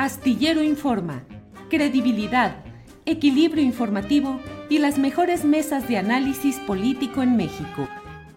Astillero Informa. Credibilidad, equilibrio informativo y las mejores mesas de análisis político en México.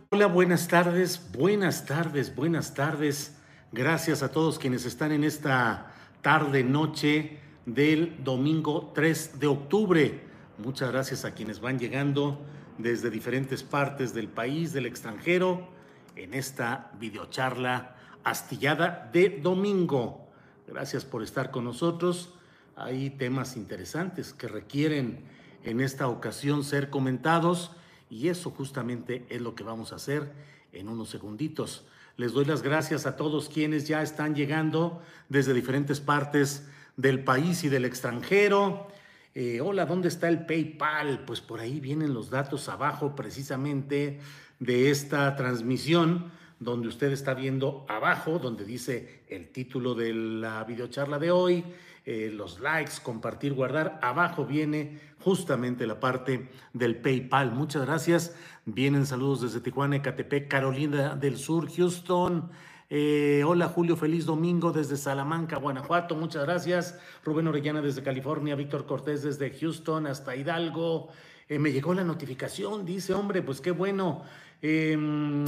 Hola, buenas tardes, buenas tardes, buenas tardes. Gracias a todos quienes están en esta tarde, noche del domingo 3 de octubre. Muchas gracias a quienes van llegando desde diferentes partes del país, del extranjero, en esta videocharla astillada de domingo. Gracias por estar con nosotros. Hay temas interesantes que requieren en esta ocasión ser comentados y eso justamente es lo que vamos a hacer en unos segunditos. Les doy las gracias a todos quienes ya están llegando desde diferentes partes del país y del extranjero. Eh, hola, ¿dónde está el PayPal? Pues por ahí vienen los datos abajo precisamente de esta transmisión donde usted está viendo abajo, donde dice el título de la videocharla de hoy, eh, los likes, compartir, guardar. Abajo viene justamente la parte del PayPal. Muchas gracias. Vienen saludos desde Tijuana, Ecatepec, Carolina del Sur, Houston. Eh, hola Julio, feliz domingo desde Salamanca, Guanajuato. Muchas gracias. Rubén Orellana desde California, Víctor Cortés desde Houston hasta Hidalgo. Eh, me llegó la notificación, dice, hombre, pues qué bueno. Em,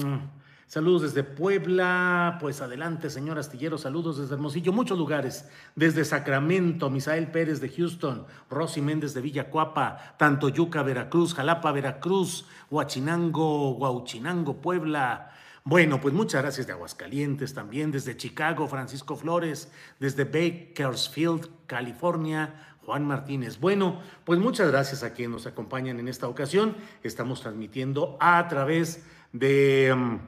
Saludos desde Puebla, pues adelante, señor Astillero, saludos desde Hermosillo, muchos lugares, desde Sacramento, Misael Pérez de Houston, Rosy Méndez de Villacuapa, Tantoyuca, Veracruz, Jalapa, Veracruz, Huachinango, Huauchinango, Puebla. Bueno, pues muchas gracias de Aguascalientes también, desde Chicago, Francisco Flores, desde Bakersfield, California, Juan Martínez. Bueno, pues muchas gracias a quienes nos acompañan en esta ocasión. Estamos transmitiendo a través de...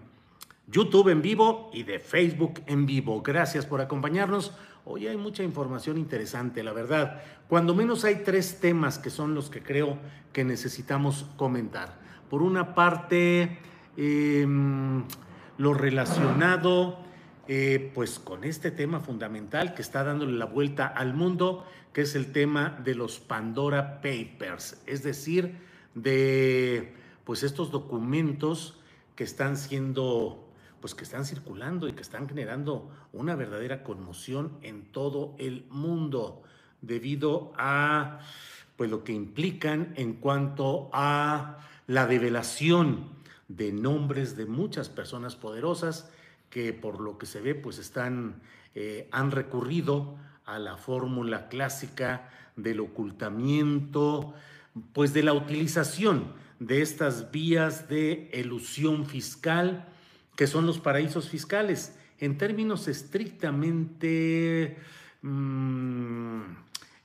YouTube en vivo y de Facebook en vivo. Gracias por acompañarnos. Hoy hay mucha información interesante, la verdad. Cuando menos hay tres temas que son los que creo que necesitamos comentar. Por una parte, em, lo relacionado eh, pues con este tema fundamental que está dándole la vuelta al mundo, que es el tema de los Pandora Papers, es decir, de pues estos documentos que están siendo pues que están circulando y que están generando una verdadera conmoción en todo el mundo debido a pues lo que implican en cuanto a la develación de nombres de muchas personas poderosas que por lo que se ve pues están eh, han recurrido a la fórmula clásica del ocultamiento pues de la utilización de estas vías de elusión fiscal que son los paraísos fiscales. En términos estrictamente mm,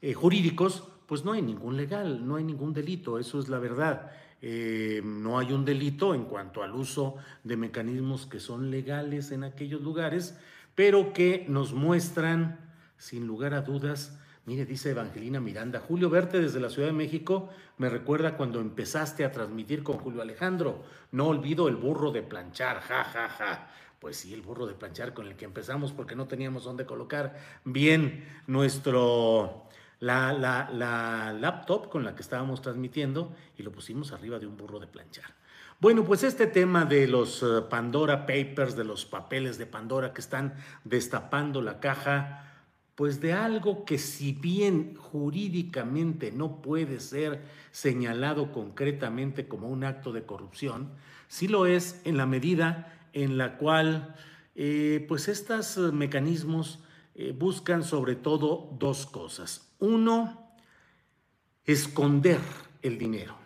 eh, jurídicos, pues no hay ningún legal, no hay ningún delito, eso es la verdad. Eh, no hay un delito en cuanto al uso de mecanismos que son legales en aquellos lugares, pero que nos muestran, sin lugar a dudas, Mire, dice Evangelina Miranda, Julio, verte desde la Ciudad de México me recuerda cuando empezaste a transmitir con Julio Alejandro. No olvido el burro de planchar, ja, ja, ja. Pues sí, el burro de planchar con el que empezamos porque no teníamos dónde colocar bien nuestro, la, la laptop con la que estábamos transmitiendo y lo pusimos arriba de un burro de planchar. Bueno, pues este tema de los eh, Pandora Papers, de los papeles de Pandora que están destapando la caja, pues de algo que si bien jurídicamente no puede ser señalado concretamente como un acto de corrupción, sí lo es en la medida en la cual eh, pues estos mecanismos eh, buscan sobre todo dos cosas. Uno, esconder el dinero.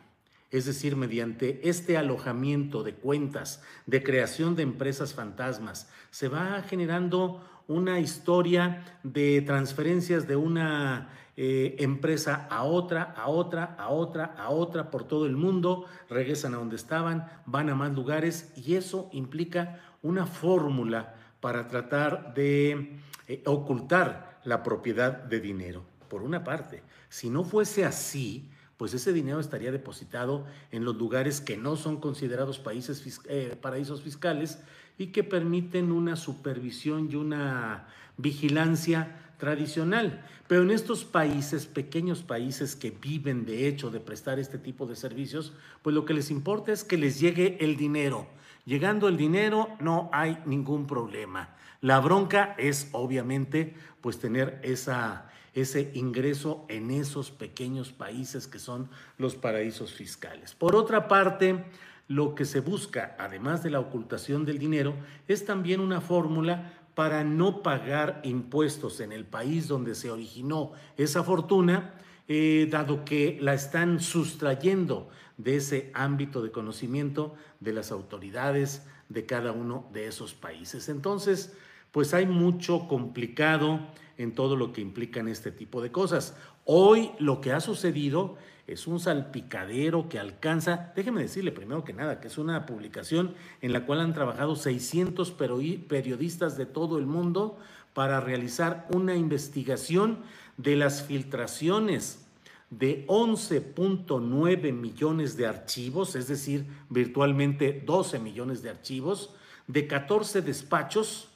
Es decir, mediante este alojamiento de cuentas, de creación de empresas fantasmas, se va generando una historia de transferencias de una eh, empresa a otra, a otra, a otra, a otra por todo el mundo, regresan a donde estaban, van a más lugares y eso implica una fórmula para tratar de eh, ocultar la propiedad de dinero, por una parte. Si no fuese así, pues ese dinero estaría depositado en los lugares que no son considerados países, eh, paraísos fiscales y que permiten una supervisión y una vigilancia tradicional. Pero en estos países, pequeños países que viven de hecho de prestar este tipo de servicios, pues lo que les importa es que les llegue el dinero. Llegando el dinero no hay ningún problema. La bronca es obviamente pues tener esa, ese ingreso en esos pequeños países que son los paraísos fiscales. Por otra parte, lo que se busca, además de la ocultación del dinero, es también una fórmula para no pagar impuestos en el país donde se originó esa fortuna, eh, dado que la están sustrayendo de ese ámbito de conocimiento de las autoridades de cada uno de esos países. Entonces, pues hay mucho complicado en todo lo que implican este tipo de cosas. Hoy lo que ha sucedido es un salpicadero que alcanza, déjeme decirle primero que nada, que es una publicación en la cual han trabajado 600 periodistas de todo el mundo para realizar una investigación de las filtraciones de 11.9 millones de archivos, es decir, virtualmente 12 millones de archivos, de 14 despachos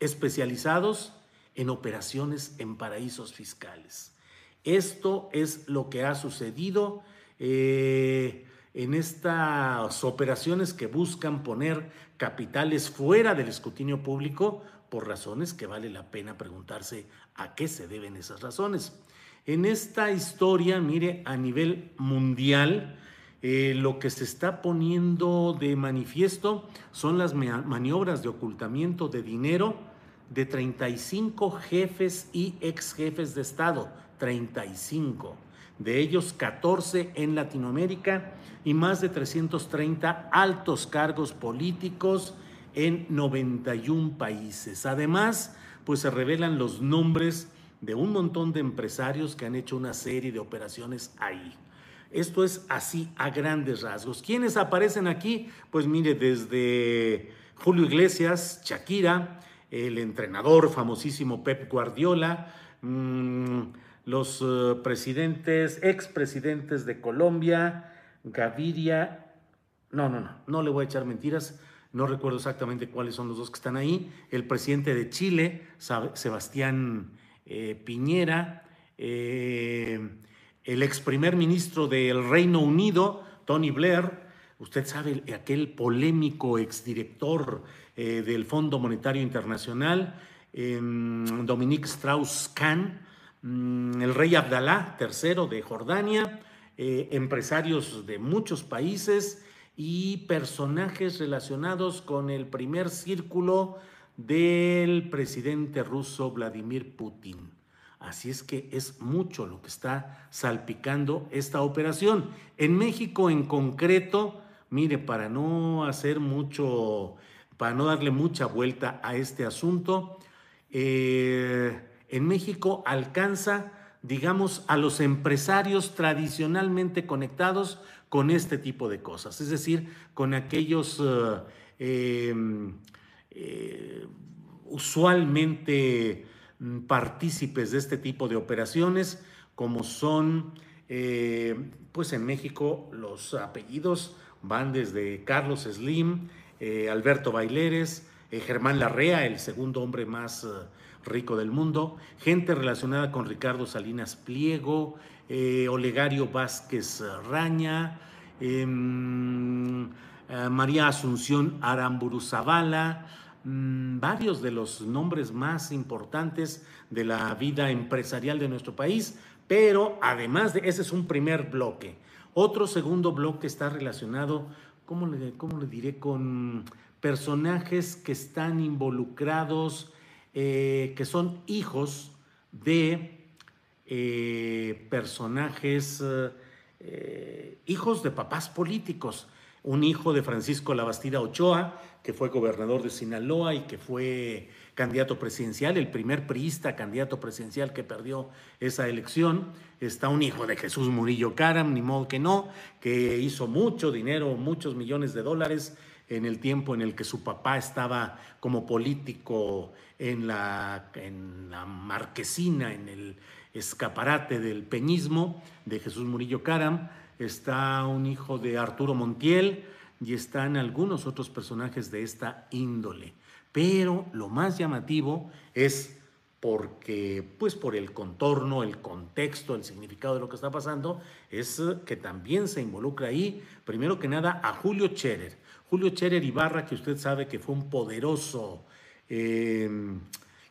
especializados en operaciones en paraísos fiscales. Esto es lo que ha sucedido eh, en estas operaciones que buscan poner capitales fuera del escrutinio público por razones que vale la pena preguntarse a qué se deben esas razones. En esta historia, mire, a nivel mundial, eh, lo que se está poniendo de manifiesto son las maniobras de ocultamiento de dinero de 35 jefes y ex jefes de Estado 35, de ellos 14 en Latinoamérica y más de 330 altos cargos políticos en 91 países. Además, pues se revelan los nombres de un montón de empresarios que han hecho una serie de operaciones ahí. Esto es así a grandes rasgos. ¿Quiénes aparecen aquí? Pues mire, desde Julio Iglesias, Shakira, el entrenador famosísimo Pep Guardiola, mmm, los eh, presidentes, expresidentes de Colombia, Gaviria, no, no, no, no le voy a echar mentiras, no recuerdo exactamente cuáles son los dos que están ahí, el presidente de Chile, Sebastián eh, Piñera, eh, el ex primer ministro del Reino Unido, Tony Blair, usted sabe, aquel polémico exdirector del Fondo Monetario Internacional, em, Dominique Strauss-Kahn, Mm, el rey Abdalá III de Jordania, eh, empresarios de muchos países y personajes relacionados con el primer círculo del presidente ruso Vladimir Putin. Así es que es mucho lo que está salpicando esta operación. En México en concreto, mire, para no hacer mucho, para no darle mucha vuelta a este asunto, eh, en México alcanza, digamos, a los empresarios tradicionalmente conectados con este tipo de cosas, es decir, con aquellos eh, em, eh, usualmente partícipes de este tipo de operaciones, como son, eh, pues en México los apellidos van desde Carlos Slim, Alberto Baileres, Germán Larrea, el segundo hombre más rico del mundo, gente relacionada con Ricardo Salinas Pliego, eh, Olegario Vázquez Raña, em, eh, María Asunción Aramburu Zavala, mm, varios de los nombres más importantes de la vida empresarial de nuestro país, pero además de ese es un primer bloque. Otro segundo bloque está relacionado, ¿cómo le, diré? Con personajes que están involucrados, eh, que son hijos de eh, personajes, eh, hijos de papás políticos. Un hijo de Francisco Labastida Ochoa, que fue gobernador de Sinaloa y que fue candidato presidencial, el primer priista candidato presidencial que perdió esa elección. Está un hijo de Jesús Murillo Caram, ni modo que no, que hizo mucho dinero, muchos millones de dólares en el tiempo en el que su papá estaba como político en la, en la marquesina, en el escaparate del peñismo de Jesús Murillo Caram, está un hijo de Arturo Montiel y están algunos otros personajes de esta índole. Pero lo más llamativo es porque, pues por el contorno, el contexto, el significado de lo que está pasando, es que también se involucra ahí, primero que nada, a Julio Scherer. Julio Cherer Ibarra, que usted sabe que fue un poderoso eh,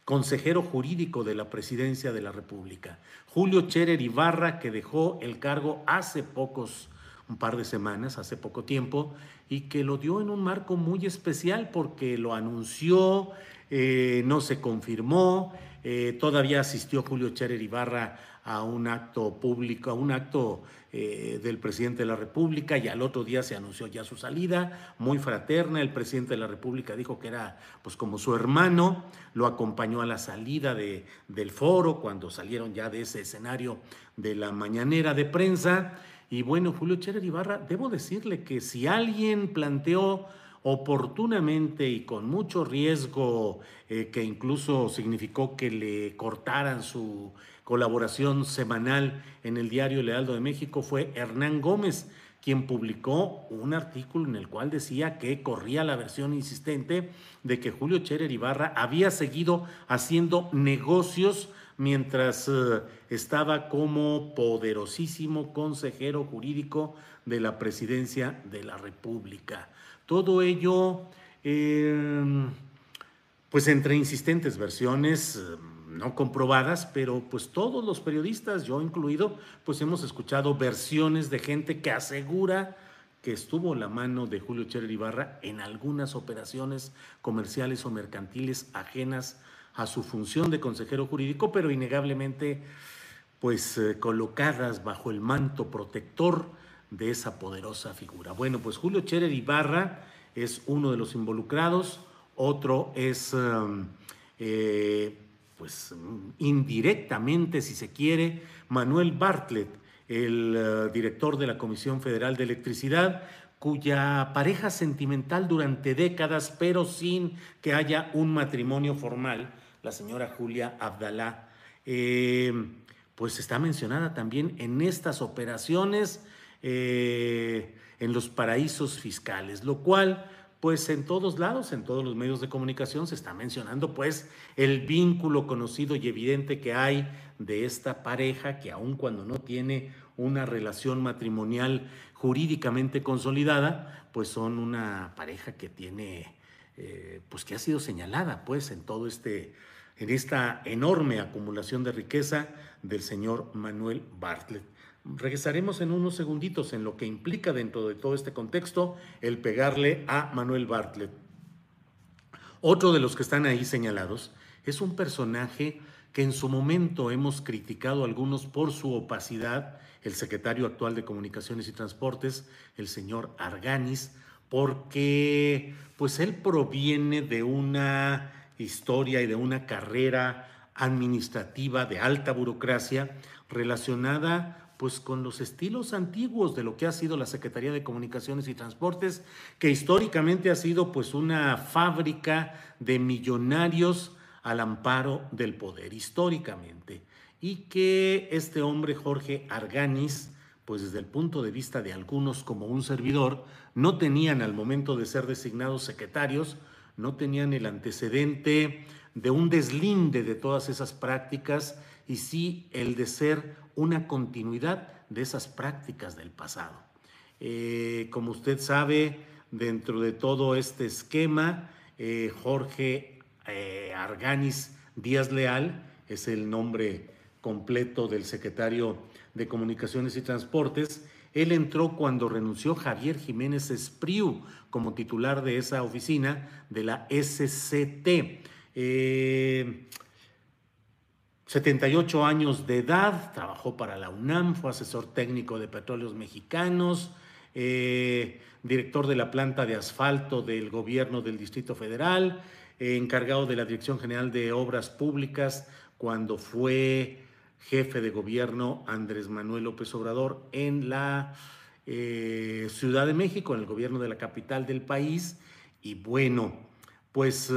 consejero jurídico de la presidencia de la República. Julio Cherer Ibarra, que dejó el cargo hace pocos, un par de semanas, hace poco tiempo, y que lo dio en un marco muy especial porque lo anunció, eh, no se confirmó, eh, todavía asistió Julio Cherer Ibarra a un acto público, a un acto eh, del presidente de la República y al otro día se anunció ya su salida, muy fraterna, el presidente de la República dijo que era pues como su hermano, lo acompañó a la salida de, del foro cuando salieron ya de ese escenario de la mañanera de prensa. Y bueno, Julio Cherer Ibarra, debo decirle que si alguien planteó oportunamente y con mucho riesgo, eh, que incluso significó que le cortaran su colaboración semanal en el diario El Heraldo de México fue Hernán Gómez, quien publicó un artículo en el cual decía que corría la versión insistente de que Julio Cherer Ibarra había seguido haciendo negocios mientras eh, estaba como poderosísimo consejero jurídico de la presidencia de la República. Todo ello, eh, pues entre insistentes versiones, eh, no comprobadas, pero pues todos los periodistas, yo incluido, pues hemos escuchado versiones de gente que asegura que estuvo la mano de Julio Cherer Ibarra en algunas operaciones comerciales o mercantiles ajenas a su función de consejero jurídico, pero innegablemente pues eh, colocadas bajo el manto protector de esa poderosa figura. Bueno, pues Julio Cherer Ibarra es uno de los involucrados, otro es um, eh, pues indirectamente, si se quiere, Manuel Bartlett, el eh, director de la Comisión Federal de Electricidad, cuya pareja sentimental durante décadas, pero sin que haya un matrimonio formal, la señora Julia Abdalá, eh, pues está mencionada también en estas operaciones eh, en los paraísos fiscales, lo cual pues en todos lados, en todos los medios de comunicación se está mencionando pues el vínculo conocido y evidente que hay de esta pareja que aun cuando no tiene una relación matrimonial jurídicamente consolidada, pues son una pareja que tiene, eh, pues que ha sido señalada pues en todo este, en esta enorme acumulación de riqueza del señor Manuel Bartlett. Regresaremos en unos segunditos en lo que implica dentro de todo este contexto el pegarle a Manuel Bartlett. Otro de los que están ahí señalados es un personaje que en su momento hemos criticado algunos por su opacidad, el secretario actual de Comunicaciones y Transportes, el señor Arganis, porque pues él proviene de una historia y de una carrera administrativa de alta burocracia relacionada pues con los estilos antiguos de lo que ha sido la Secretaría de Comunicaciones y Transportes, que históricamente ha sido pues una fábrica de millonarios al amparo del poder, históricamente. Y que este hombre, Jorge Arganis, pues desde el punto de vista de algunos como un servidor, no tenían al momento de ser designados secretarios, no tenían el antecedente de un deslinde de todas esas prácticas y sí el de ser una continuidad de esas prácticas del pasado. Eh, como usted sabe, dentro de todo este esquema. Eh, Jorge eh, Arganis Díaz Leal es el nombre completo del secretario de Comunicaciones y Transportes. Él entró cuando renunció Javier Jiménez Espriu como titular de esa oficina de la SCT. 78 eh, años de edad, trabajó para la UNAM, fue asesor técnico de petróleos mexicanos, eh, director de la planta de asfalto del gobierno del Distrito Federal, eh, encargado de la Dirección General de Obras Públicas cuando fue jefe de gobierno Andrés Manuel López Obrador en la Ciudad de México, en el gobierno de la capital del país. Y bueno, pues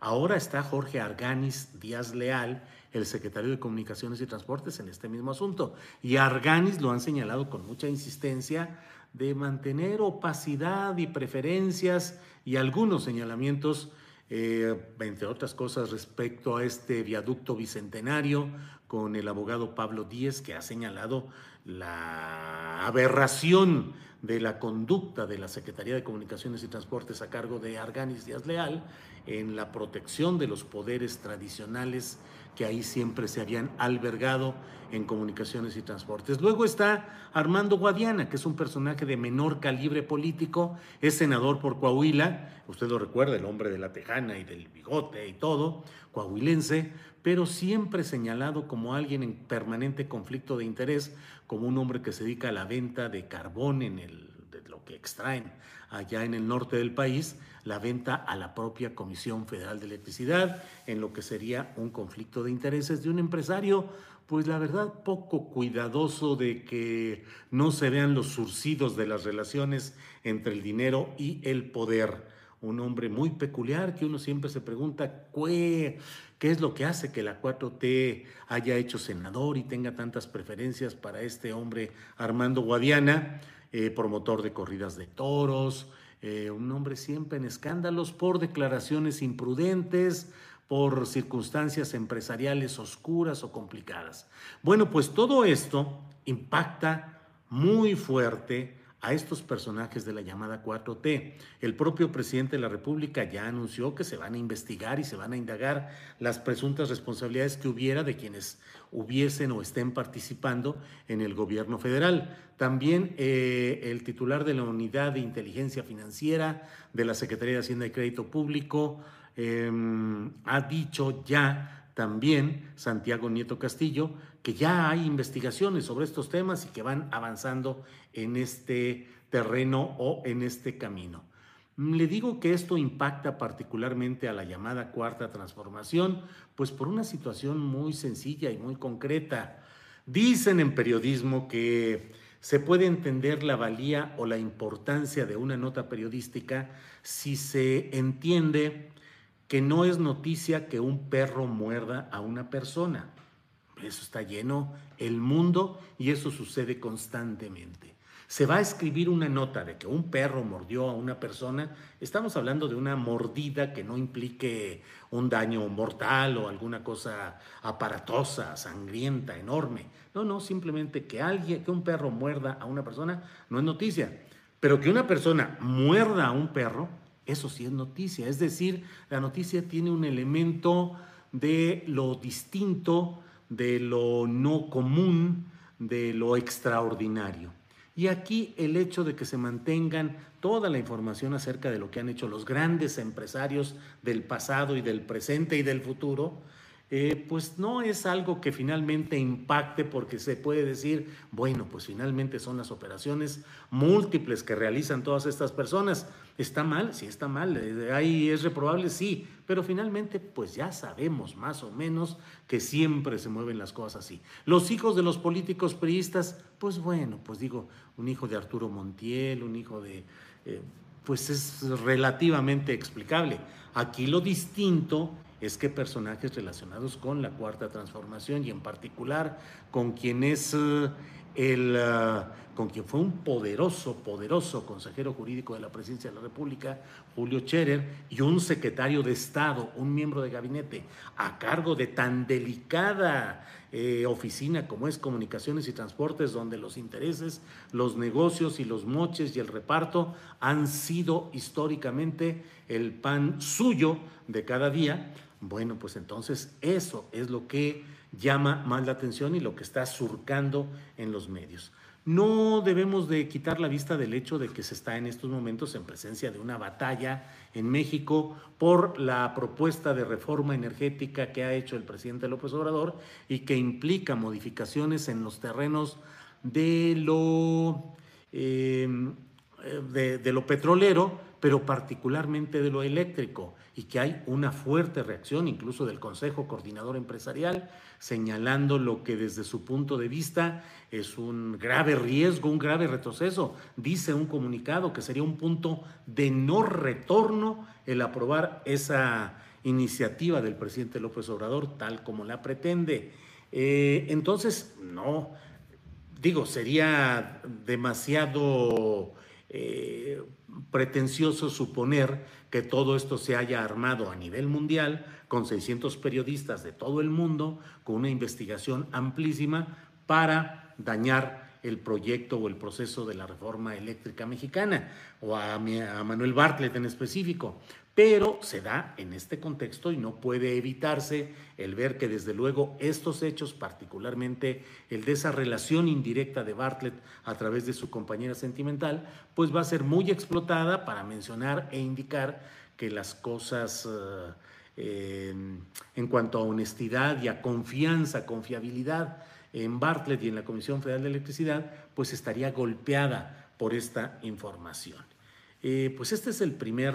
ahora está Jorge Arganis Díaz Leal, el secretario de Comunicaciones y Transportes en este mismo asunto. Y Arganis lo han señalado con mucha insistencia de mantener opacidad y preferencias y algunos señalamientos, eh, entre otras cosas, respecto a este viaducto bicentenario con el abogado Pablo Díez, que ha señalado la aberración de la conducta de la Secretaría de Comunicaciones y Transportes a cargo de Arganis Díaz Leal en la protección de los poderes tradicionales que ahí siempre se habían albergado en comunicaciones y transportes. Luego está Armando Guadiana, que es un personaje de menor calibre político, es senador por Coahuila, usted lo recuerda, el hombre de la tejana y del bigote y todo, coahuilense, pero siempre señalado como alguien en permanente conflicto de interés, como un hombre que se dedica a la venta de carbón en el de lo que extraen allá en el norte del país, la venta a la propia Comisión Federal de Electricidad, en lo que sería un conflicto de intereses de un empresario, pues la verdad poco cuidadoso de que no se vean los surcidos de las relaciones entre el dinero y el poder. Un hombre muy peculiar que uno siempre se pregunta qué, qué es lo que hace que la 4T haya hecho senador y tenga tantas preferencias para este hombre Armando Guadiana eh, promotor de corridas de toros, eh, un hombre siempre en escándalos por declaraciones imprudentes, por circunstancias empresariales oscuras o complicadas. Bueno, pues todo esto impacta muy fuerte a estos personajes de la llamada 4T. El propio presidente de la República ya anunció que se van a investigar y se van a indagar las presuntas responsabilidades que hubiera de quienes hubiesen o estén participando en el gobierno federal. También eh, el titular de la Unidad de Inteligencia Financiera de la Secretaría de Hacienda y Crédito Público em, ha dicho ya también Santiago Nieto Castillo, que ya hay investigaciones sobre estos temas y que van avanzando en este terreno o en este camino. Le digo que esto impacta particularmente a la llamada cuarta transformación, pues por una situación muy sencilla y muy concreta. Dicen en periodismo que se puede entender la valía o la importancia de una nota periodística si se entiende que no es noticia que un perro muerda a una persona. Eso está lleno el mundo y eso sucede constantemente. Se va a escribir una nota de que un perro mordió a una persona. Estamos hablando de una mordida que no implique un daño mortal o alguna cosa aparatosa, sangrienta, enorme. No, no, simplemente que alguien, que un perro muerda a una persona no es noticia. Pero que una persona muerda a un perro eso sí es noticia. Es decir, la noticia tiene un elemento de lo distinto, de lo no común, de lo extraordinario. Y aquí el hecho de que se mantengan toda la información acerca de lo que han hecho los grandes empresarios del pasado y del presente y del futuro, eh, pues no es algo que finalmente impacte porque se puede decir, bueno, pues finalmente son las operaciones múltiples que realizan todas estas personas. ¿Está mal? Sí, está mal. Eh, ¿Ahí es reprobable? Sí. Pero finalmente, pues ya sabemos más o menos que siempre se mueven las cosas así. Los hijos de los políticos priistas, pues bueno, pues digo, un hijo de Arturo Montiel, un hijo de... Eh, pues es relativamente explicable. Aquí lo distinto es que personajes relacionados con la cuarta transformación y en particular con quien es eh, el, eh, con quien fue un poderoso, poderoso consejero jurídico de la presidencia de la República, Julio Scherer, y un secretario de Estado, un miembro de gabinete, a cargo de tan delicada eh, oficina como es Comunicaciones y Transportes, donde los intereses, los negocios y los moches y el reparto han sido históricamente el pan suyo de cada día, bueno, pues entonces eso es lo que llama más la atención y lo que está surcando en los medios. No debemos de quitar la vista del hecho de que se está en estos momentos en presencia de una batalla en México por la propuesta de reforma energética que ha hecho el presidente López Obrador y que implica modificaciones en los terrenos de lo, eh, de lo petrolero, pero particularmente de lo eléctrico, y que hay una fuerte reacción incluso del Consejo Coordinador Empresarial señalando lo que desde su punto de vista es un grave riesgo, un grave retroceso. Dice un comunicado que sería un punto de no retorno el aprobar esa iniciativa del presidente López Obrador tal como la pretende. Eh, entonces, no, digo, sería demasiado eh, pretencioso suponer que todo esto se haya armado a nivel mundial con 600 periodistas de todo el mundo, con una investigación amplísima para dañar el proyecto o el proceso de la reforma eléctrica mexicana, o a, a, Manuel Bartlett en específico. Pero se da en este contexto y no puede evitarse el ver que desde luego estos hechos, particularmente el de esa relación indirecta de Bartlett a través de su compañera sentimental, pues va a ser muy explotada para mencionar e indicar que las cosas... Uh, en cuanto a honestidad y a confianza, confiabilidad en Bartlett y en la Comisión Federal de Electricidad, pues estaría golpeada por esta información. Eh, pues este es el primer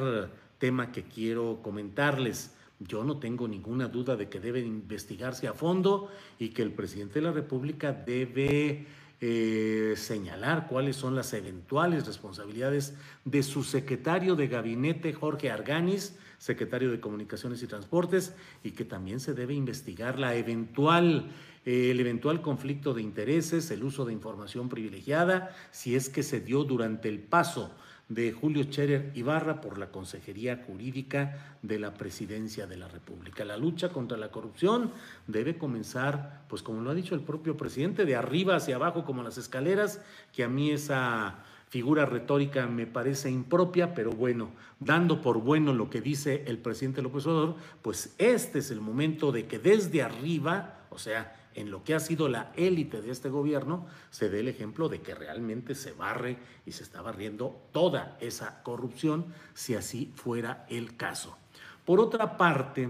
tema que quiero comentarles. Yo no tengo ninguna duda de que debe investigarse a fondo y que el presidente de la República debe eh, señalar cuáles son las eventuales responsabilidades de su secretario de gabinete, Jorge Arganis, secretario de Comunicaciones y Transportes, y que también se debe investigar la eventual, eh, el eventual conflicto de intereses, el uso de información privilegiada, si es que se dio durante el paso de Julio Scherer Ibarra por la Consejería Jurídica de la Presidencia de la República. La lucha contra la corrupción debe comenzar, pues como lo ha dicho el propio presidente, de arriba hacia abajo como las escaleras, que a mí esa figura retórica me parece impropia, pero bueno, dando por bueno lo que dice el presidente López Obrador, pues este es el momento de que desde arriba, o sea, en lo que ha sido la élite de este gobierno, se dé el ejemplo de que realmente se barre y se está barriendo toda esa corrupción, si así fuera el caso. Por otra parte,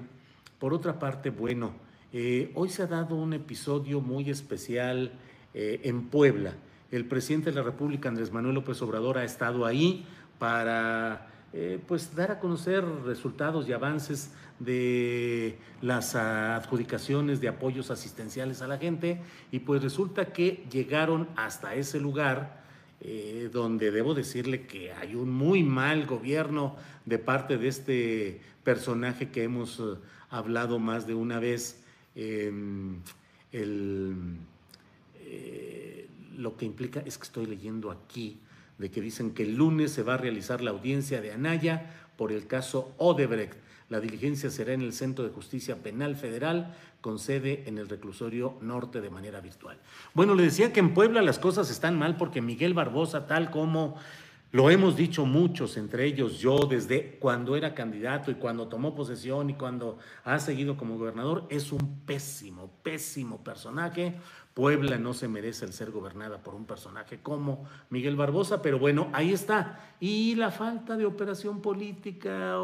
por otra parte, bueno, eh, hoy se ha dado un episodio muy especial eh, en Puebla. El presidente de la República, Andrés Manuel López Obrador, ha estado ahí para eh, pues dar a conocer resultados y avances de las adjudicaciones de apoyos asistenciales a la gente. Y pues resulta que llegaron hasta ese lugar eh, donde debo decirle que hay un muy mal gobierno de parte de este personaje que hemos eh, hablado más de una vez, em, lo que implica es que estoy leyendo aquí de que dicen que el lunes se va a realizar la audiencia de Anaya por el caso Odebrecht. La diligencia será en el Centro de Justicia Penal Federal, con sede en el reclusorio norte de manera virtual. Bueno, le decía que en Puebla las cosas están mal porque Miguel Barbosa, tal como lo hemos dicho muchos, entre ellos yo, desde cuando era candidato y cuando tomó posesión y cuando ha seguido como gobernador, es un pésimo, pésimo personaje, Puebla no se merece el ser gobernada por un personaje como Miguel Barbosa, pero bueno, ahí está. Y la falta de operación política,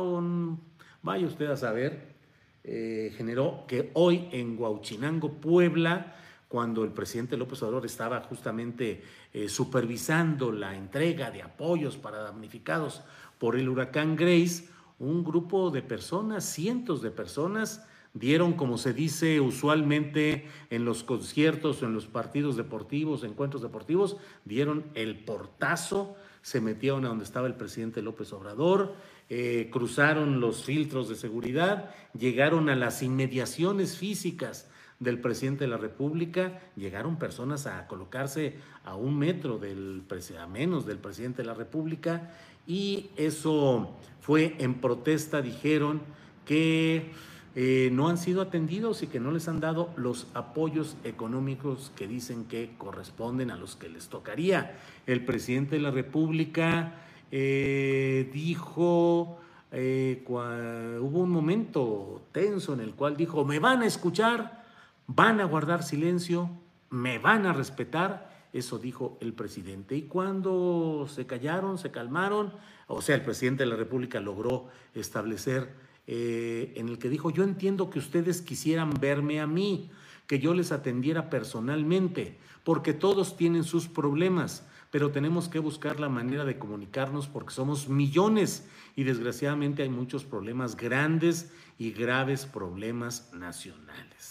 vaya usted a saber, eh, generó que hoy en Huauchinango, Puebla, cuando el presidente López Obrador estaba justamente eh, supervisando la entrega de apoyos para damnificados por el huracán Grace, un grupo de personas, cientos de personas, dieron, como se dice usualmente en los conciertos en los partidos deportivos, encuentros deportivos, dieron el portazo, se metieron a donde estaba el presidente López Obrador, eh, cruzaron los filtros de seguridad, llegaron a las inmediaciones físicas del presidente de la República, llegaron personas a colocarse a un metro del a menos del presidente de la República y eso fue en protesta, dijeron que eh, no han sido atendidos y que no les han dado los apoyos económicos que dicen que corresponden a los que les tocaría. El presidente de la República eh, dijo, eh, hubo un momento tenso en el cual dijo, me van a escuchar, van a guardar silencio, me van a respetar. Eso dijo el presidente. Y cuando se callaron, se calmaron, o sea, el presidente de la República logró establecer eh, en el que dijo, yo entiendo que ustedes quisieran verme a mí, que yo les atendiera personalmente, porque todos tienen sus problemas, pero tenemos que buscar la manera de comunicarnos porque somos millones y desgraciadamente hay muchos problemas grandes y graves problemas nacionales.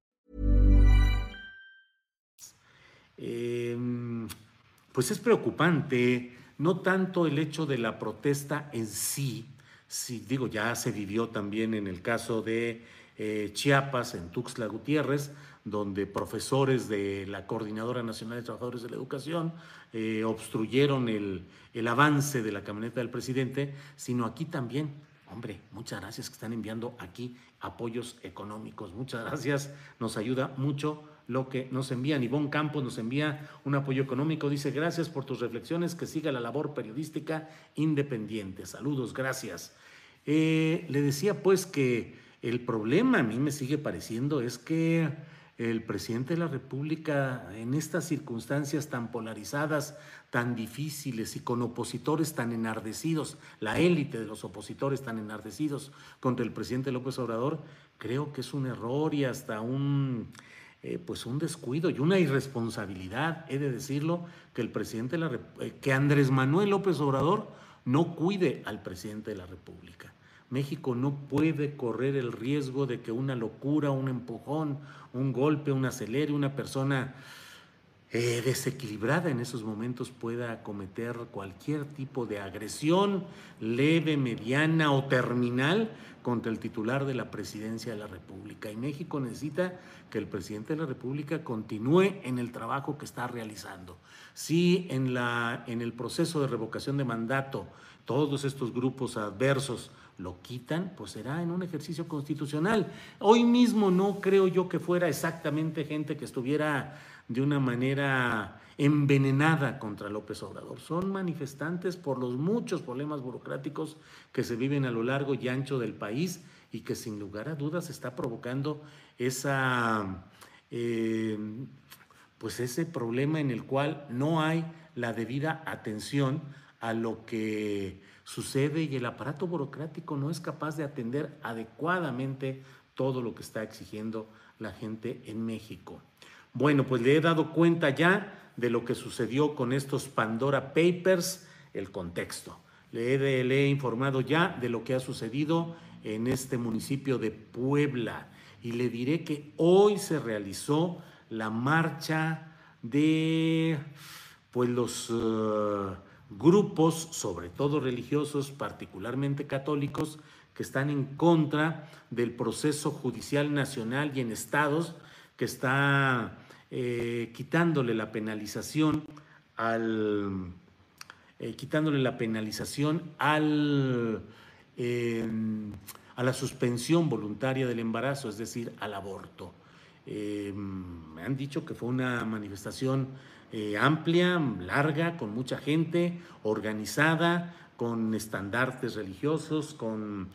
Eh, pues es preocupante no tanto el hecho de la protesta en sí, si digo ya se vivió también en el caso de eh, Chiapas, en Tuxtla Gutiérrez, donde profesores de la Coordinadora Nacional de Trabajadores de la Educación eh, obstruyeron el, el avance de la camioneta del presidente, sino aquí también. Hombre, muchas gracias que están enviando aquí apoyos económicos. Muchas gracias, nos ayuda mucho lo que nos envían. Ivonne Campos nos envía un apoyo económico. Dice, gracias por tus reflexiones, que siga la labor periodística independiente. Saludos, gracias. Eh, le decía pues que el problema a mí me sigue pareciendo es que el presidente de la República en estas circunstancias tan polarizadas, tan difíciles y con opositores tan enardecidos, la élite de los opositores tan enardecidos contra el presidente López Obrador, creo que es un error y hasta un eh, pues un descuido y una irresponsabilidad, he de decirlo, que el presidente de la eh, que Andrés Manuel López Obrador no cuide al presidente de la República. México no puede correr el riesgo de que una locura, un empujón, un golpe, un acelere, una persona eh, desequilibrada en esos momentos pueda cometer cualquier tipo de agresión leve, mediana o terminal contra el titular de la presidencia de la República. Y México necesita que el presidente de la República continúe en el trabajo que está realizando. Si en, la, en el proceso de revocación de mandato todos estos grupos adversos lo quitan, pues será en un ejercicio constitucional. Hoy mismo no creo yo que fuera exactamente gente que estuviera de una manera envenenada contra López Obrador. Son manifestantes por los muchos problemas burocráticos que se viven a lo largo y ancho del país y que sin lugar a dudas está provocando esa, eh, pues ese problema en el cual no hay la debida atención a lo que sucede y el aparato burocrático no es capaz de atender adecuadamente todo lo que está exigiendo la gente en México. Bueno, pues le he dado cuenta ya de lo que sucedió con estos Pandora Papers, el contexto. Le he, le he informado ya de lo que ha sucedido en este municipio de Puebla y le diré que hoy se realizó la marcha de pues los eh, grupos, sobre todo religiosos, particularmente católicos, que están en contra del proceso judicial nacional y en estados que está eh, quitándole la penalización al eh, quitándole la penalización al, a la suspensión voluntaria del embarazo, es decir, al aborto. me han dicho que fue una manifestación amplia, larga, con mucha gente, organizada, con estandartes religiosos, con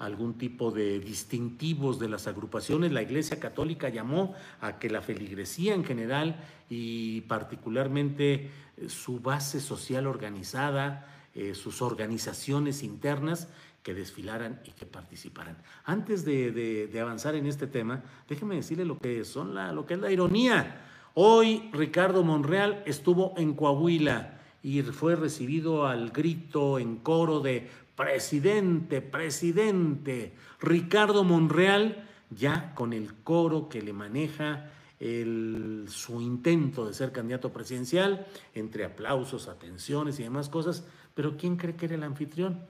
algún tipo de distintivos de las agrupaciones. La Iglesia Católica llamó a que la feligresía en general y particularmente eh, su base social organizada, eh, sus organizaciones internas, que desfilaran y que participaran. Antes de, avanzar en este tema, déjeme decirle lo que, son la, lo que es la ironía. Hoy Ricardo Monreal estuvo en Coahuila y fue recibido al grito en coro de presidente, presidente. Ricardo Monreal, ya con el coro que le maneja su intento de ser candidato presidencial, entre aplausos, atenciones y demás cosas, pero ¿quién cree que era el anfitrión?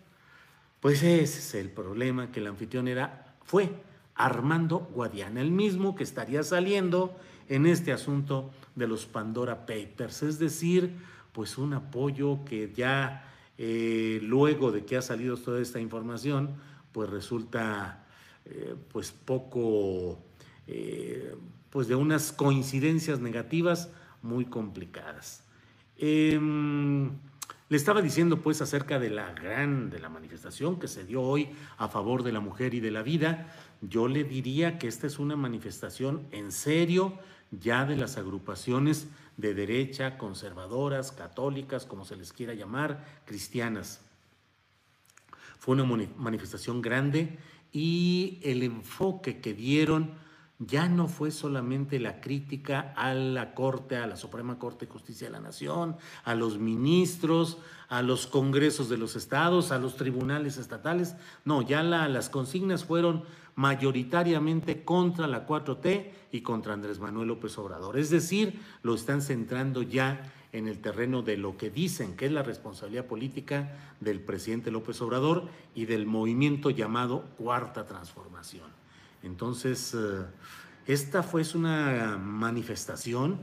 Pues ese es el problema, que el anfitrión era, fue Armando Guadiana, el mismo que estaría saliendo en este asunto de los Pandora Papers, es decir, pues un apoyo que ya eh, luego de que ha salido toda esta información, pues resulta eh, pues poco, eh, pues de unas coincidencias negativas muy complicadas. Em, le estaba diciendo pues acerca de la gran, de la manifestación que se dio hoy a favor de la mujer y de la vida. Yo le diría que esta es una manifestación en serio ya de las agrupaciones de derecha, conservadoras, católicas, como se les quiera llamar, cristianas. Fue una manifestación grande y el enfoque que dieron ya no fue solamente la crítica a la Corte, a la Suprema Corte de Justicia de la Nación, a los ministros, a los congresos de los estados, a los tribunales estatales. No, ya las consignas fueron mayoritariamente contra la 4T y contra Andrés Manuel López Obrador. Es decir, lo están centrando ya en el terreno de lo que dicen que es la responsabilidad política del presidente López Obrador y del movimiento llamado Cuarta Transformación. Entonces, eh, esta fue una manifestación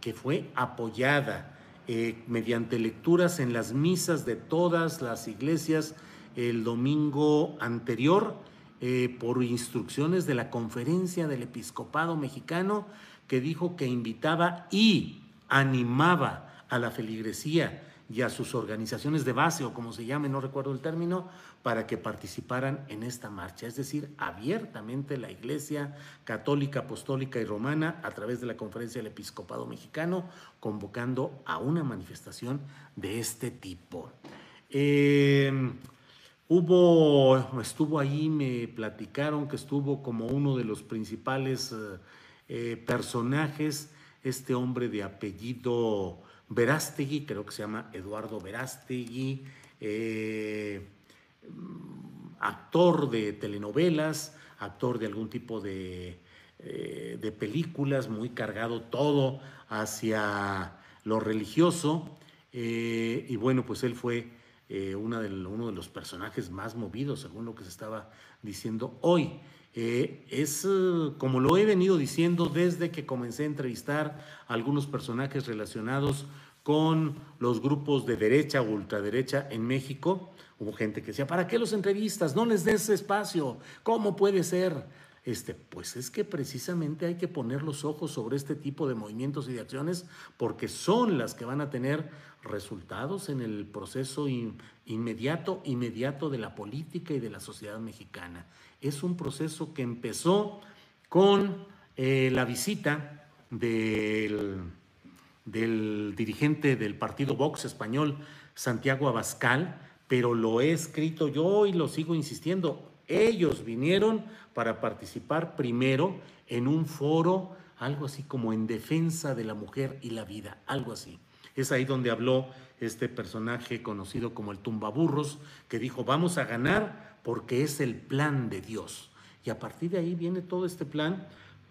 que fue apoyada eh, mediante lecturas en las misas de todas las iglesias el domingo anterior eh, por instrucciones de la conferencia del episcopado mexicano que dijo que invitaba y animaba a la feligresía y a sus organizaciones de base o como se llame, no recuerdo el término, para que participaran en esta marcha. Es decir, abiertamente la Iglesia Católica, Apostólica y Romana, a través de la Conferencia del Episcopado Mexicano, convocando a una manifestación de este tipo. Eh, hubo, estuvo ahí, me platicaron que estuvo como uno de los principales eh, eh, personajes, este hombre de apellido Verástegui, creo que se llama Eduardo Verástegui, eh, actor de telenovelas, actor de algún tipo de, de películas, muy cargado todo hacia lo religioso. Y bueno, pues él fue uno de los personajes más movidos, según lo que se estaba diciendo hoy. es como lo he venido diciendo desde que comencé a entrevistar a algunos personajes relacionados con los grupos de derecha o ultraderecha en México. Hubo gente que decía, ¿para qué los entrevistas? No les des espacio. ¿Cómo puede ser? Este, pues es que precisamente hay que poner los ojos sobre este tipo de movimientos y de acciones porque son las que van a tener resultados en el proceso inmediato, inmediato de la política y de la sociedad mexicana. Es un proceso que empezó con eh, la visita del del dirigente del partido Vox español, Santiago Abascal, pero lo he escrito yo y lo sigo insistiendo. Ellos vinieron para participar primero en un foro, algo así como en defensa de la mujer y la vida, algo así. Es ahí donde habló este personaje conocido como el tumbaburros, que dijo, vamos a ganar porque es el plan de Dios. Y a partir de ahí viene todo este plan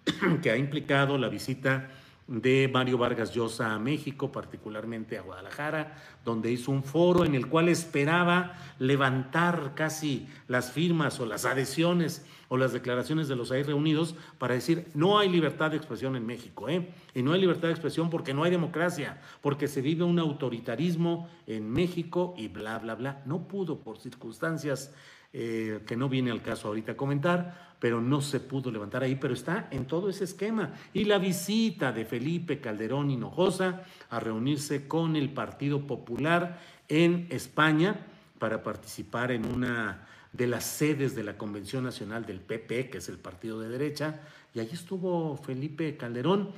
que ha implicado la visita de Mario Vargas Llosa a México, particularmente a Guadalajara, donde hizo un foro en el cual esperaba levantar casi las firmas o las adhesiones o las declaraciones de los ahí reunidos para decir no hay libertad de expresión en México, ¿eh? y no hay libertad de expresión porque no hay democracia, porque se vive un autoritarismo en México y bla, bla, bla. No pudo por circunstancias eh, que no viene al caso ahorita comentar, pero no se pudo levantar ahí, pero está en todo ese esquema. Y la visita de Felipe Calderón Hinojosa a reunirse con el Partido Popular en España para participar en una de las sedes de la Convención Nacional del PP, que es el partido de derecha, y allí estuvo Felipe Calderón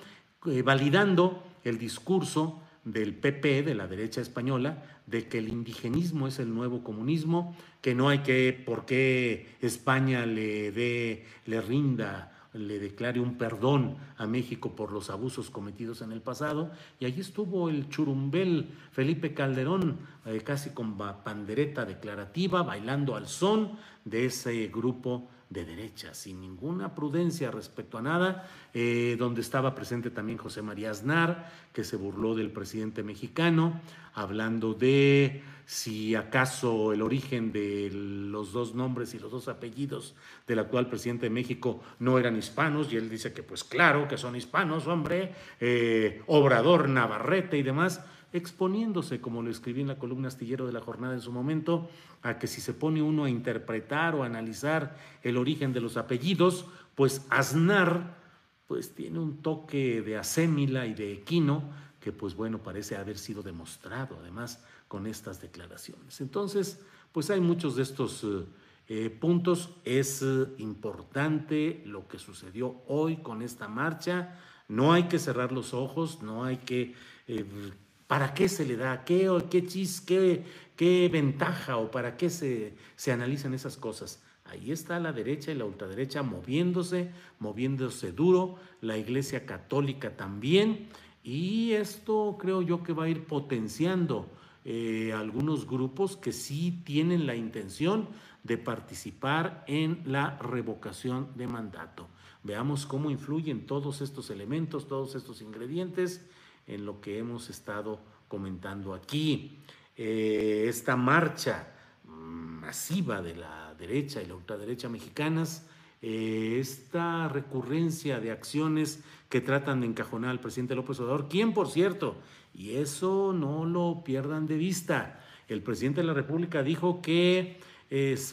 eh, validando el discurso del PP, de la derecha española, de que el indigenismo es el nuevo comunismo, que no hay que, por qué España le dé, le rinda, le declare un perdón a México por los abusos cometidos en el pasado. Y allí estuvo el churumbel Felipe Calderón, eh, casi con pandereta declarativa, bailando al son de ese grupo de derecha, sin ninguna prudencia respecto a nada, eh, donde estaba presente también José María Aznar, que se burló del presidente mexicano, hablando de si acaso el origen de los dos nombres y los dos apellidos del actual presidente de México no eran hispanos, y él dice que pues claro que son hispanos, hombre, eh, Obrador, Navarrete y demás exponiéndose, como lo escribí en la columna astillero de la jornada en su momento, a que si se pone uno a interpretar o a analizar el origen de los apellidos, pues Aznar pues tiene un toque de asémila y de equino que pues bueno parece haber sido demostrado además con estas declaraciones. Entonces, pues hay muchos de estos eh, eh, puntos. Es eh, importante lo que sucedió hoy con esta marcha. No hay que cerrar los ojos, no hay que ¿Para qué se le da? ¿Qué, qué chis, qué, qué ventaja o para qué se, se analizan esas cosas? Ahí está la derecha y la ultraderecha moviéndose, moviéndose duro, la Iglesia Católica también, y esto creo yo que va a ir potenciando eh, algunos grupos que sí tienen la intención de participar en la revocación de mandato. Veamos cómo influyen todos estos elementos, todos estos ingredientes en lo que hemos estado comentando aquí. Eh, esta marcha masiva de la derecha y la ultraderecha mexicanas, eh, esta recurrencia de acciones que tratan de encajonar al presidente López Obrador, quien por cierto, y eso no lo pierdan de vista, el presidente de la República dijo que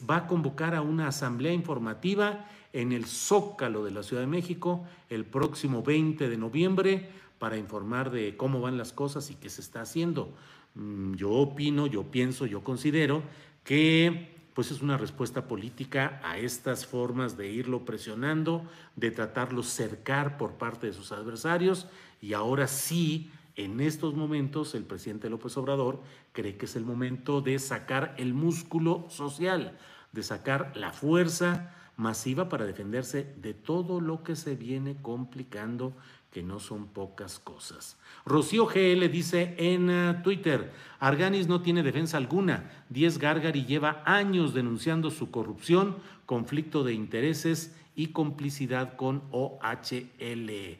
va a convocar a una asamblea informativa en el Zócalo de la Ciudad de México el próximo 20 de noviembre para informar de cómo van las cosas y qué se está haciendo. Mm, yo opino, yo pienso, yo considero que pues es una respuesta política a estas formas de irlo presionando, de tratarlo cercar por parte de sus adversarios y ahora sí, en estos momentos el presidente López Obrador cree que es el momento de sacar el músculo social, de sacar la fuerza masiva para defenderse de todo lo que se viene complicando que no son pocas cosas. Rocío GL dice en eh, Twitter, Arganis no tiene defensa alguna. Diez Gargari lleva años denunciando su corrupción, conflicto de intereses y complicidad con OHL.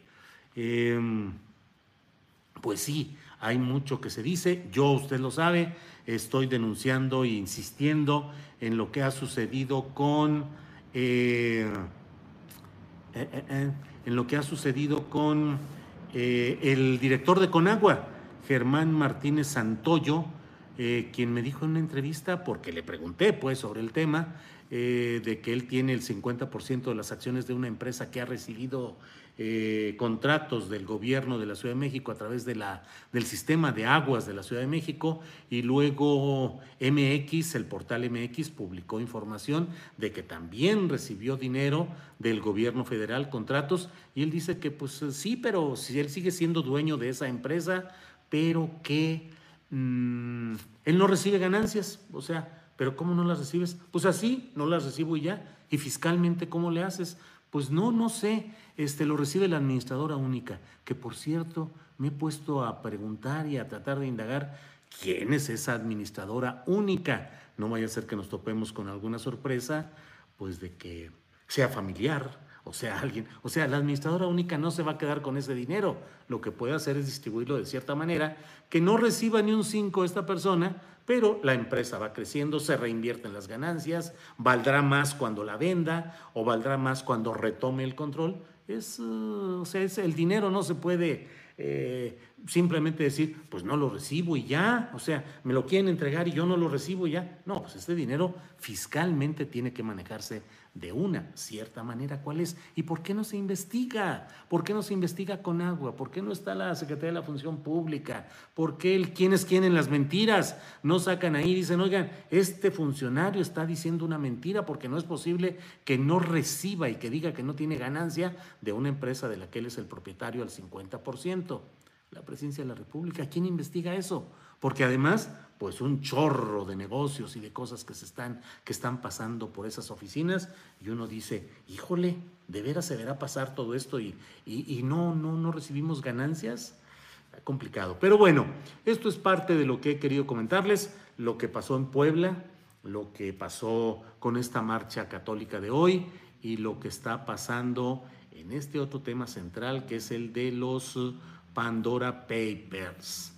Em, pues sí, hay mucho que se dice. Yo, usted lo sabe, estoy denunciando e insistiendo en lo que ha sucedido con... Eh, eh, en lo que ha sucedido con eh, el director de Conagua, Germán Martínez Santoyo, eh, quien me dijo en una entrevista, porque le pregunté pues sobre el tema, eh, de que él tiene el 50% de las acciones de una empresa que ha recibido eh, contratos del gobierno de la Ciudad de México a través de la, del sistema de aguas de la Ciudad de México y luego MX, el portal MX, publicó información de que también recibió dinero del gobierno federal, contratos, y él dice que pues sí, pero si él sigue siendo dueño de esa empresa, pero que mm, él no recibe ganancias, o sea, pero ¿cómo no las recibes? Pues así, no las recibo y ya. ¿Y fiscalmente cómo le haces? Pues no, no sé este, lo recibe la administradora única, que por cierto me he puesto a preguntar y a tratar de indagar quién es esa administradora única. No vaya a ser que nos topemos con alguna sorpresa, pues de que sea familiar o sea, alguien, o sea, la administradora única no se va a quedar con ese dinero. Lo que puede hacer es distribuirlo de cierta manera, que no reciba ni un 5 esta persona, pero la empresa va creciendo, se reinvierte en las ganancias, valdrá más cuando la venda o valdrá más cuando retome el control. Es, uh, o sea, es, el dinero no se puede eh, simplemente decir, pues no lo recibo y ya, o sea, me lo quieren entregar y yo no lo recibo y ya. No, pues este dinero fiscalmente tiene que manejarse de una cierta manera. ¿Cuál es? ¿Y por qué no se investiga? ¿Por qué no se investiga con agua? ¿Por qué no está la Secretaría de la Función Pública? ¿Por qué el quién es quién en las mentiras? No sacan ahí dicen, oigan, este funcionario está diciendo una mentira porque no es posible que no reciba y que diga que no tiene ganancia de una empresa de la que él es el propietario al 50%. La presidencia de la República, ¿quién investiga eso? Porque además pues un chorro de negocios y de cosas que se están que están pasando por esas oficinas y uno dice, "Híjole, de veras se verá pasar todo esto y, y, no no no recibimos ganancias." Complicado. Pero bueno, esto es parte de lo que he querido comentarles, lo que pasó en Puebla, lo que pasó con esta marcha católica de hoy y lo que está pasando en este otro tema central que es el de los Pandora Papers.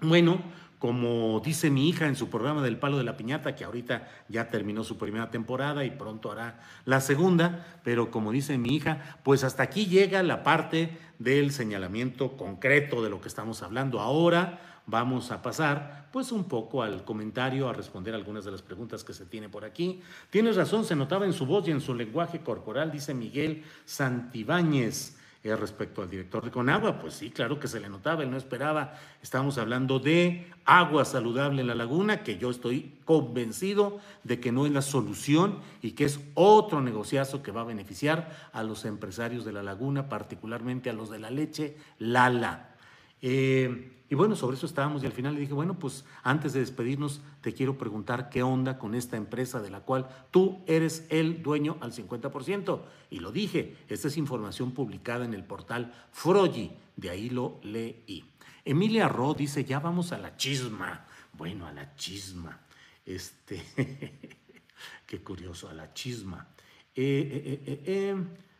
Bueno, como dice mi hija en su programa del Palo de la Piñata, que ahorita ya terminó su primera temporada y pronto hará la segunda, pero como dice mi hija, pues hasta aquí llega la parte del señalamiento concreto de lo que estamos hablando ahora. Vamos a pasar pues un poco al comentario, a responder algunas de las preguntas que se tiene por aquí. Tienes razón, se notaba en su voz y en su lenguaje corporal, dice Miguel Santibáñez. Eh, respecto al director de Conagua, pues sí, claro que se le notaba, él no esperaba. Estamos hablando de agua saludable en la laguna, que yo estoy convencido de que no es la solución y que es otro negociazo que va a beneficiar a los empresarios de la laguna, particularmente a los de la leche, Lala. Eh, y bueno, sobre eso estábamos y al final le dije, bueno, pues antes de despedirnos te quiero preguntar qué onda con esta empresa de la cual tú eres el dueño al 50%. Y lo dije, esta es información publicada en el portal Frogi, de ahí lo leí. Emilia Ro dice, ya vamos a la chisma. Bueno, a la chisma. Este, qué curioso, a la chisma. Eh, eh, eh,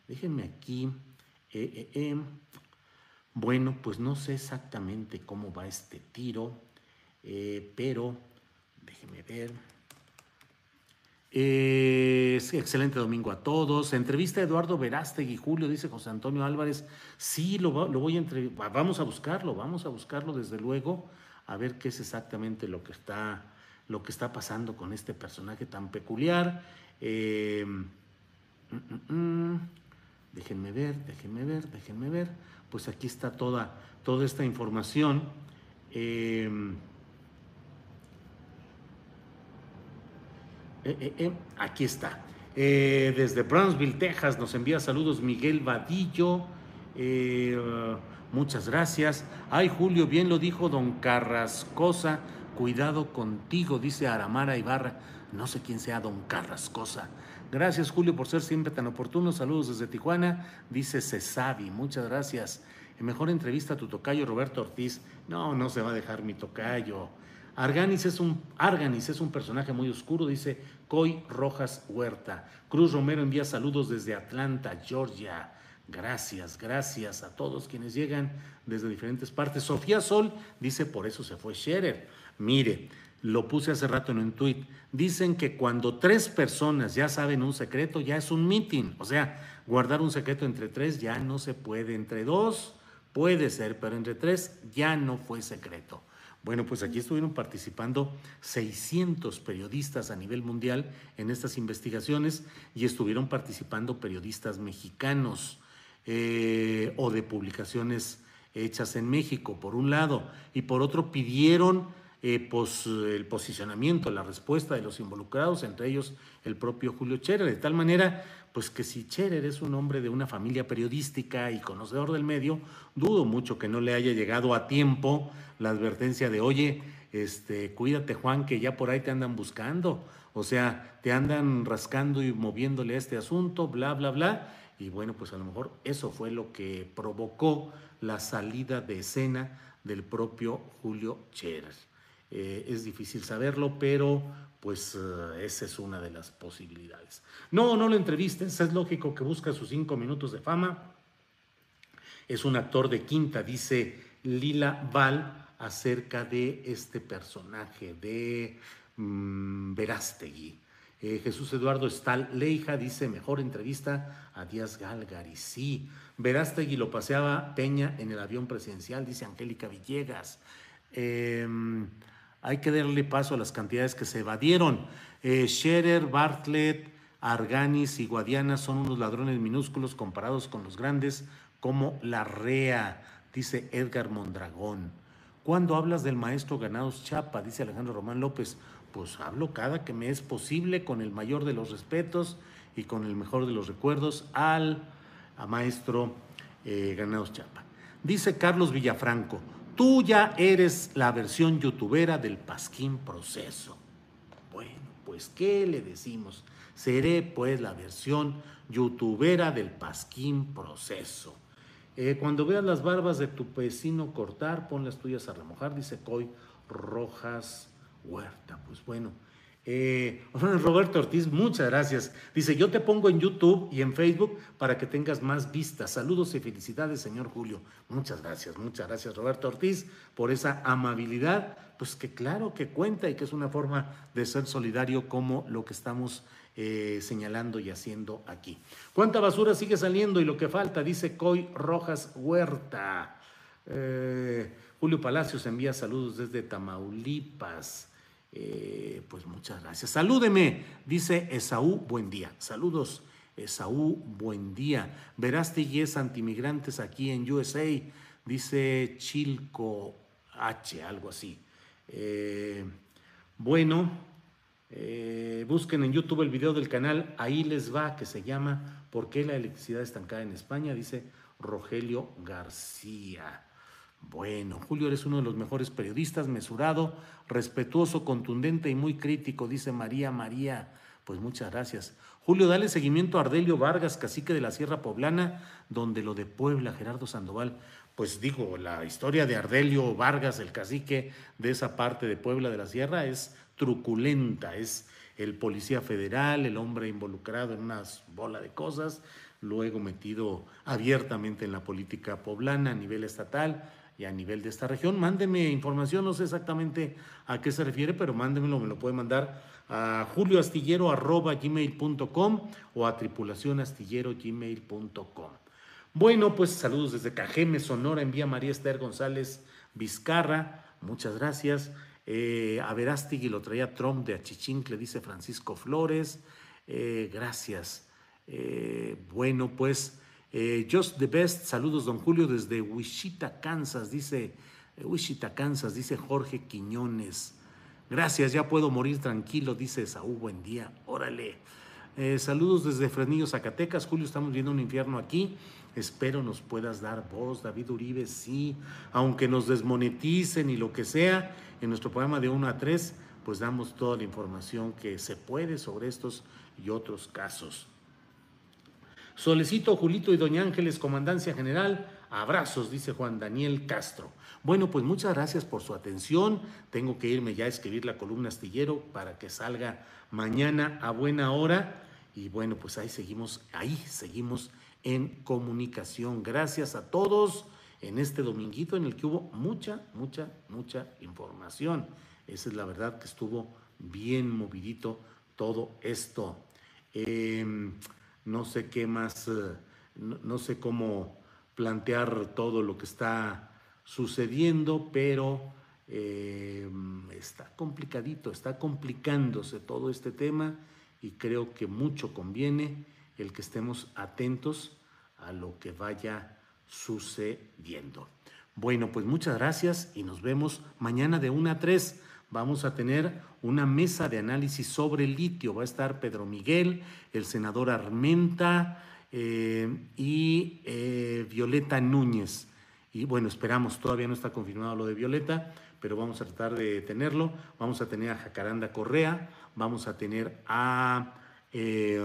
déjenme aquí. Bueno, pues no sé exactamente cómo va este tiro, eh, pero déjeme ver. Excelente domingo a todos. Entrevista a Eduardo Verástegui, Julio, dice José Antonio Álvarez. Sí, lo, voy a entrevistar. Vamos a buscarlo, vamos a buscarlo desde luego, a ver qué es exactamente lo que está, lo que está pasando con este personaje tan peculiar. Eh, mm, mm, mm. Déjenme ver, déjenme ver, déjenme ver pues aquí está toda, toda esta información. Eh, eh, eh, aquí está. desde Brownsville, Texas, nos envía saludos Miguel Vadillo. muchas gracias. Ay, Julio, bien lo dijo don Carrascosa. Cuidado contigo, dice Aramara Ibarra. No sé quién sea don Carrascosa. Gracias, Julio, por ser siempre tan oportuno. Saludos desde Tijuana, dice Cesavi. Muchas gracias. mejor entrevista a tu tocayo Roberto Ortiz. No, no se va a dejar mi tocayo. Arganis es un, Arganis es un personaje muy oscuro, dice Coy Rojas Huerta. Cruz Romero envía saludos desde Atlanta, Georgia. Gracias, gracias a todos quienes llegan desde diferentes partes. Sofía Sol dice, por eso se fue Scherer. Mire, lo puse hace rato en un tuit, dicen que cuando tres personas ya saben un secreto, ya es un meeting. O sea, guardar un secreto entre tres ya no se puede. Entre dos puede ser, pero entre tres ya no fue secreto. Bueno, pues aquí estuvieron participando 600 periodistas a nivel mundial en estas investigaciones y estuvieron participando periodistas mexicanos eh, o de publicaciones hechas en México, por un lado, y por otro pidieron eh, el posicionamiento, la respuesta de los involucrados, entre ellos el propio Julio Scherer, de tal manera pues que si Scherer es un hombre de una familia periodística y conocedor del medio, dudo mucho que no le haya llegado a tiempo la advertencia de, oye, este, cuídate Juan, que ya por ahí te andan buscando, o sea, te andan rascando y moviéndole a este asunto, bla, bla, bla, y bueno, pues a lo mejor eso fue lo que provocó la salida de escena del propio Julio Scherer. Eh, es difícil saberlo, pero pues eh, esa es una de las posibilidades. No, no lo entrevistes, es lógico que busca sus cinco minutos de fama. Es un actor de quinta, dice Lila Val acerca de este personaje de mm, Verástegui. Eh, Jesús Eduardo Stal Leija dice, mejor entrevista a Díaz Galgari. Sí, Verástegui lo paseaba Peña en el avión presidencial, dice Angélica Villegas. Em, hay que darle paso a las cantidades que se evadieron. Eh, Scherer, Bartlett, Arganis y Guadiana son unos ladrones minúsculos comparados con los grandes como la REA, dice Edgar Mondragón. Cuando hablas del maestro Ganados Chapa, dice Alejandro Román López, pues hablo cada que me es posible con el mayor de los respetos y con el mejor de los recuerdos al maestro eh, Ganados Chapa. Dice Carlos Villafranco, tú ya eres la versión youtubera del Pasquín Proceso. Bueno, pues ¿qué le decimos? Seré pues la versión youtubera del Pasquín Proceso. Eh, cuando veas las barbas de tu vecino cortar, pon las tuyas a remojar, dice Coy Rojas Huerta. Pues bueno, eh, Roberto Ortiz, muchas gracias. Dice, yo te pongo en YouTube y en Facebook para que tengas más vistas. Saludos y felicidades, señor Julio. Muchas gracias, muchas gracias, Roberto Ortiz, por esa amabilidad. Pues que claro que cuenta y que es una forma de ser solidario como lo que estamos eh, señalando y haciendo aquí. ¿Cuánta basura sigue saliendo y lo que falta? Dice Coy Rojas Huerta. Eh, Julio Palacios envía saludos desde Tamaulipas. Eh, pues muchas gracias. Salúdeme, dice Esaú, buen día. Saludos, Esaú, buen día. Verástegui es antimigrantes aquí en USA, dice Chilco H, algo así. bueno, eh, busquen en YouTube el video del canal, ahí les va, que se llama ¿Por qué la electricidad estancada en España? Dice Rogelio García. Bueno, Julio, eres uno de los mejores periodistas, mesurado, respetuoso, contundente y muy crítico, dice María María. Pues muchas gracias. Julio, dale seguimiento a Ardelio Vargas, cacique de la Sierra Poblana, donde lo de Puebla, Gerardo Sandoval. Pues digo, la historia de Ardelio Vargas, el cacique de esa parte de Puebla de la Sierra, es truculenta, es el policía federal, el hombre involucrado en una bola de cosas, luego metido abiertamente en la política poblana a nivel estatal y a nivel de esta región. Mándenme información, no sé exactamente a qué se refiere, pero mándenmelo, me lo puede mandar a julioastillero.gmail.com o a tripulacionastillero.gmail.com. Bueno, pues saludos desde Cajeme, Sonora, envía María Esther González Vizcarra, muchas gracias. Eh, a Verástegui lo traía Trump de Achichincle, dice Francisco Flores. Eh, gracias. Eh, bueno, pues Just the Best, saludos don Julio desde Wichita, Kansas, dice Wichita, Kansas, dice Jorge Quiñones. Gracias, ya puedo morir tranquilo, dice Saúl, buen día, órale. saludos desde Fresnillo, Zacatecas. Julio, estamos viendo un infierno aquí. Espero nos puedas dar voz, David Uribe, sí, aunque nos desmoneticen y lo que sea, en nuestro programa de 1 a 3, pues damos toda la información que se puede sobre estos y otros casos. Solecito, Julito y Doña Ángeles, Comandancia General, abrazos, dice Juan Daniel Castro. Bueno, pues muchas gracias por su atención. Tengo que irme ya a escribir la columna astillero para que salga mañana a buena hora. Y bueno, pues ahí seguimos, ahí seguimos en comunicación. Gracias a todos en este dominguito en el que hubo mucha, mucha, mucha información. Esa es la verdad que estuvo bien movidito todo esto. Em, no sé qué más, eh, no, sé cómo plantear todo lo que está sucediendo, pero em, está complicadito, está complicándose todo este tema y creo que mucho conviene el que estemos atentos a lo que vaya sucediendo. Bueno, pues muchas gracias y nos vemos mañana de 1 a 3. Vamos a tener una mesa de análisis sobre el litio. Va a estar Pedro Miguel, el senador Armenta eh, y eh, Violeta Núñez. Y bueno, esperamos, todavía no está confirmado lo de Violeta, pero vamos a tratar de tenerlo. Vamos a tener a Jacaranda Correa, vamos a tener a, eh,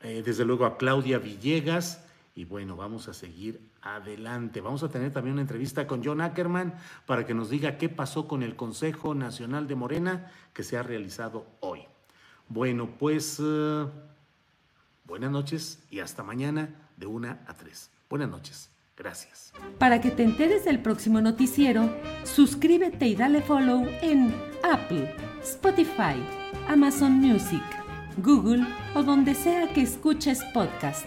desde luego, a Claudia Villegas Y bueno, vamos a seguir adelante. Vamos a tener también una entrevista con John Ackerman para que nos diga qué pasó con el Consejo Nacional de Morena que se ha realizado hoy. Bueno, pues eh, buenas noches y hasta mañana de una a tres. Buenas noches. Gracias. Para que te enteres del próximo noticiero, suscríbete y dale follow en Apple, Spotify, Amazon Music, Google o donde sea que escuches podcast